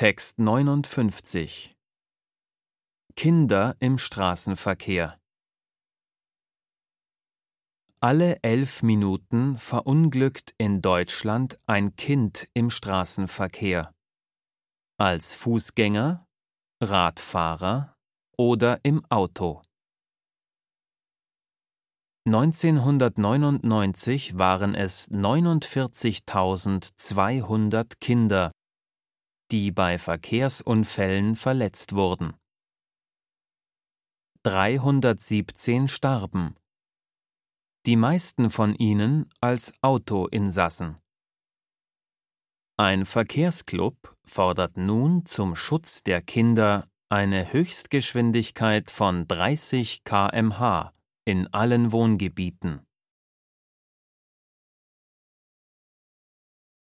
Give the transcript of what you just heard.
Text 59 Kinder im Straßenverkehr Alle elf Minuten verunglückt in Deutschland ein Kind im Straßenverkehr. Als Fußgänger, Radfahrer oder im Auto. 1999 waren es 49.200 Kinder, die bei Verkehrsunfällen verletzt wurden. 317 starben, die meisten von ihnen als Autoinsassen. Ein Verkehrsclub fordert nun zum Schutz der Kinder eine Höchstgeschwindigkeit von 30 km/h in allen Wohngebieten.